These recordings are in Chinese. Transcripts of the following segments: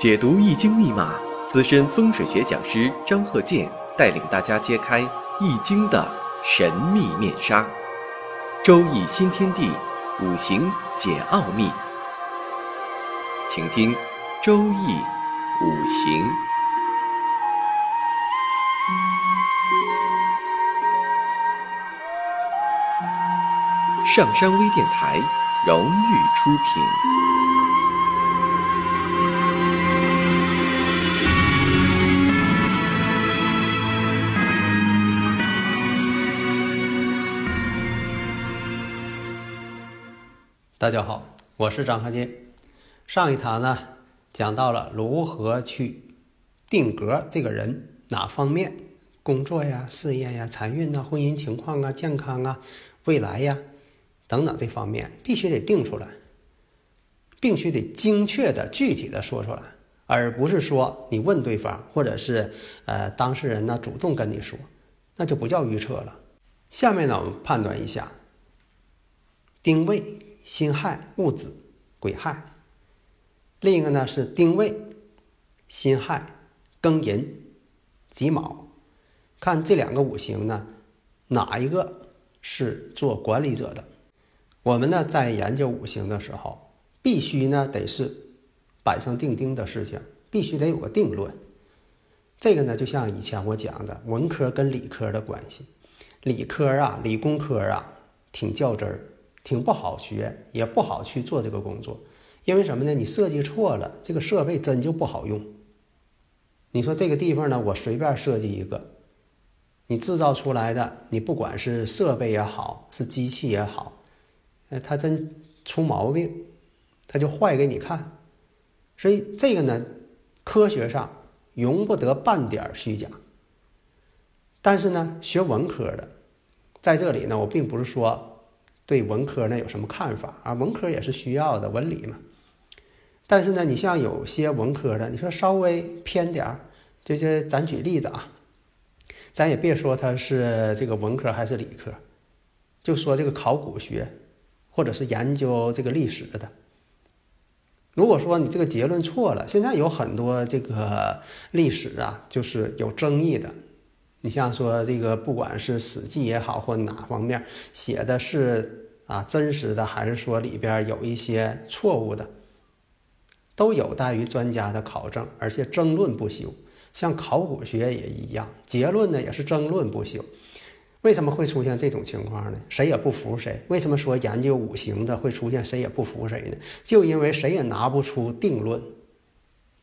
解读易经密码，资深风水学讲师张鹤剑带领大家揭开易经的神秘面纱。周易新天地，五行解奥秘。请听周易五行。上山微电台荣誉出品。大家好，我是张鹤金。上一堂呢，讲到了如何去定格这个人哪方面，工作呀、事业呀、财运呐、婚姻情况啊、健康啊、未来呀等等这方面，必须得定出来，必须得精确的、具体的说出来，而不是说你问对方，或者是呃当事人呢主动跟你说，那就不叫预测了。下面呢，我们判断一下定位。辛亥戊子癸亥，另一个呢是丁未、辛亥、庚寅、己卯，看这两个五行呢，哪一个是做管理者的？我们呢在研究五行的时候，必须呢得是板上钉钉的事情，必须得有个定论。这个呢就像以前我讲的，文科跟理科的关系，理科啊，理工科啊，挺较真儿。挺不好学，也不好去做这个工作，因为什么呢？你设计错了，这个设备真就不好用。你说这个地方呢，我随便设计一个，你制造出来的，你不管是设备也好，是机器也好，呃，它真出毛病，它就坏给你看。所以这个呢，科学上容不得半点虚假。但是呢，学文科的，在这里呢，我并不是说。对文科呢有什么看法啊？文科也是需要的，文理嘛。但是呢，你像有些文科的，你说稍微偏点儿，这些咱举例子啊，咱也别说他是这个文科还是理科，就说这个考古学，或者是研究这个历史的。如果说你这个结论错了，现在有很多这个历史啊，就是有争议的。你像说这个，不管是《史记》也好，或哪方面写的是啊真实的，还是说里边有一些错误的，都有待于专家的考证，而且争论不休。像考古学也一样，结论呢也是争论不休。为什么会出现这种情况呢？谁也不服谁。为什么说研究五行的会出现谁也不服谁呢？就因为谁也拿不出定论，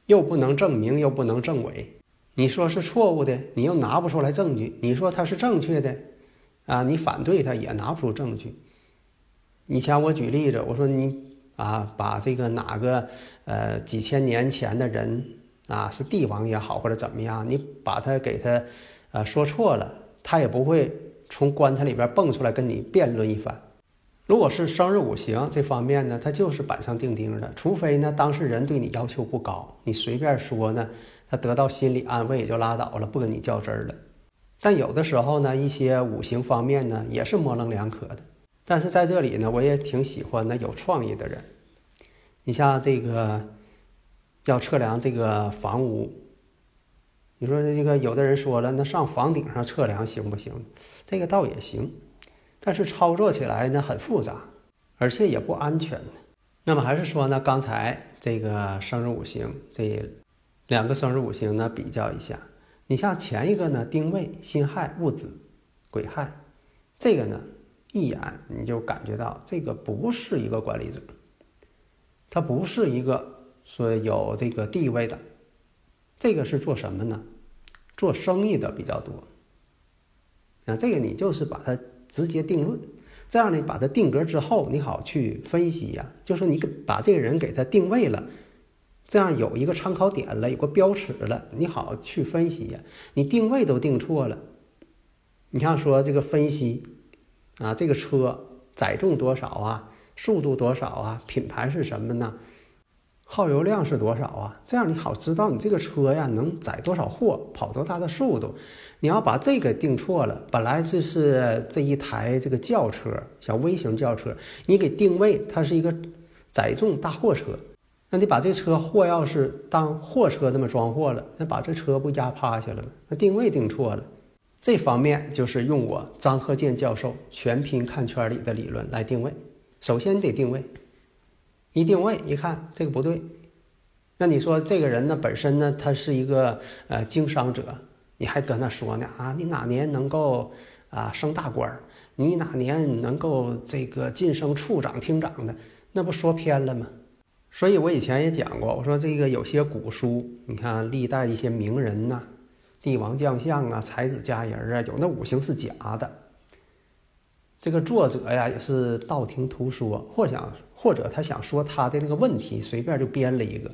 又不能证明，又不能证伪。你说是错误的，你又拿不出来证据；你说它是正确的，啊，你反对它也拿不出证据。以前我举例子，我说你啊，把这个哪个呃几千年前的人啊是帝王也好或者怎么样，你把他给他啊说错了，他也不会从棺材里边蹦出来跟你辩论一番。如果是生日五行这方面呢，他就是板上钉钉的，除非呢当事人对你要求不高，你随便说呢。他得到心理安慰也就拉倒了，不跟你较真儿了。但有的时候呢，一些五行方面呢也是模棱两可的。但是在这里呢，我也挺喜欢那有创意的人。你像这个要测量这个房屋，你说这个有的人说了，那上房顶上测量行不行？这个倒也行，但是操作起来呢很复杂，而且也不安全。那么还是说呢，刚才这个生日五行这。两个生日五行呢，比较一下。你像前一个呢，丁未、辛亥、戊子、癸亥，这个呢，一眼你就感觉到这个不是一个管理者，他不是一个说有这个地位的，这个是做什么呢？做生意的比较多。那这个你就是把它直接定论，这样呢，把它定格之后，你好去分析呀，就是你给把这个人给他定位了。这样有一个参考点了，有个标尺了，你好去分析呀。你定位都定错了，你像说这个分析啊，这个车载重多少啊，速度多少啊，品牌是什么呢？耗油量是多少啊？这样你好知道你这个车呀能载多少货，跑多大的速度。你要把这个定错了，本来这是这一台这个轿车，小微型轿车，你给定位它是一个载重大货车。那你把这车货要是当货车那么装货了，那把这车不压趴下了吗？那定位定错了。这方面就是用我张鹤健教授全拼看圈里的理论来定位。首先得定位，一定位一看这个不对，那你说这个人呢本身呢他是一个呃经商者，你还搁那说呢啊，你哪年能够啊升大官？你哪年能够这个晋升处长、厅长的？那不说偏了吗？所以我以前也讲过，我说这个有些古书，你看历代一些名人呐、帝王将相啊、才子佳人啊，有那五行是假的。这个作者呀也是道听途说，或想或者他想说他的那个问题，随便就编了一个。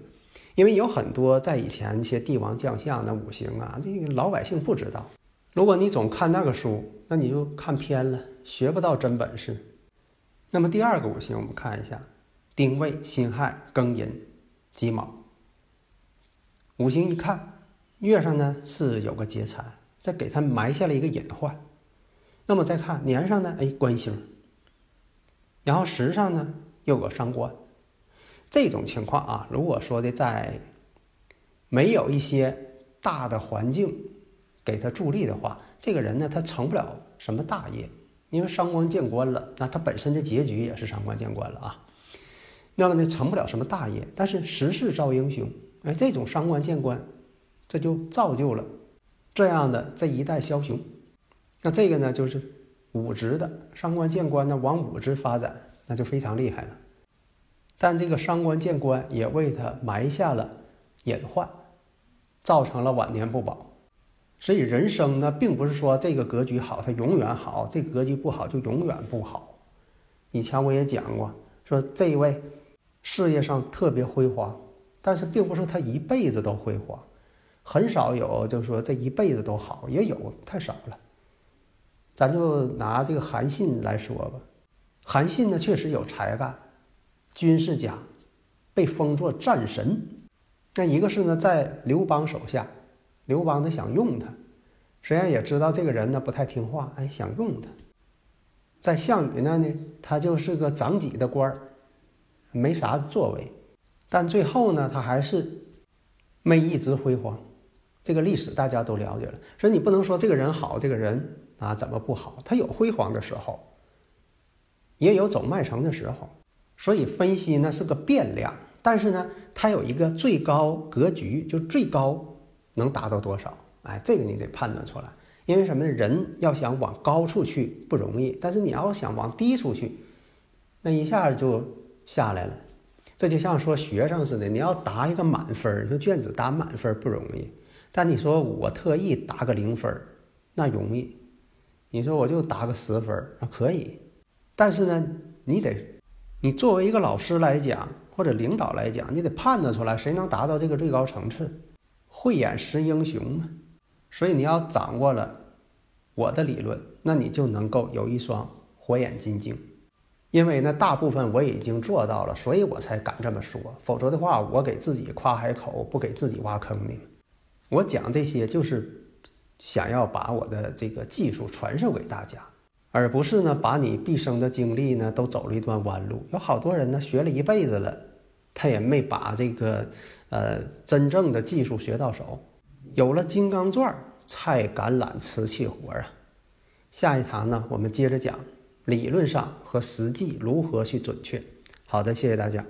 因为有很多在以前一些帝王将相那五行啊，这个老百姓不知道。如果你总看那个书，那你就看偏了。学不到真本事。那么第二个五行，我们看一下：丁未、辛亥、庚寅、己卯。五行一看，月上呢是有个劫财，再给他埋下了一个隐患。那么再看年上呢，哎，官星。然后时上呢又有个伤官。这种情况啊，如果说的在没有一些大的环境给他助力的话，这个人呢他成不了什么大业。因为伤官见官了，那他本身的结局也是伤官见官了啊。那么呢，成不了什么大业，但是时势造英雄，哎，这种伤官见官，这就造就了这样的这一代枭雄。那这个呢，就是武职的伤官见官呢，往武职发展，那就非常厉害了。但这个伤官见官也为他埋下了隐患，造成了晚年不保。所以人生呢，并不是说这个格局好，它永远好；这格局不好，就永远不好。以前我也讲过，说这一位事业上特别辉煌，但是并不是他一辈子都辉煌，很少有就是说这一辈子都好，也有太少了。咱就拿这个韩信来说吧，韩信呢确实有才干，军事家，被封作战神。那一个是呢，在刘邦手下。刘邦呢想用他，实际上也知道这个人呢不太听话，哎，想用他。在项羽那呢，他就是个长己的官儿，没啥作为，但最后呢，他还是没一直辉煌。这个历史大家都了解了，所以你不能说这个人好，这个人啊怎么不好？他有辉煌的时候，也有走麦城的时候。所以分析呢是个变量，但是呢，它有一个最高格局，就最高。能达到多少？哎，这个你得判断出来。因为什么呢？人要想往高处去不容易，但是你要想往低处去，那一下就下来了。这就像说学生似的，你要答一个满分，说卷子答满分不容易。但你说我特意答个零分，那容易。你说我就答个十分，那可以。但是呢，你得，你作为一个老师来讲，或者领导来讲，你得判断出来谁能达到这个最高层次。慧眼识英雄嘛，所以你要掌握了我的理论，那你就能够有一双火眼金睛。因为呢，大部分我已经做到了，所以我才敢这么说。否则的话，我给自己夸海口，不给自己挖坑呢。我讲这些就是想要把我的这个技术传授给大家，而不是呢把你毕生的精力呢都走了一段弯路。有好多人呢学了一辈子了，他也没把这个。呃，真正的技术学到手，有了金刚钻才敢揽瓷器活啊！下一堂呢，我们接着讲理论上和实际如何去准确。好的，谢谢大家。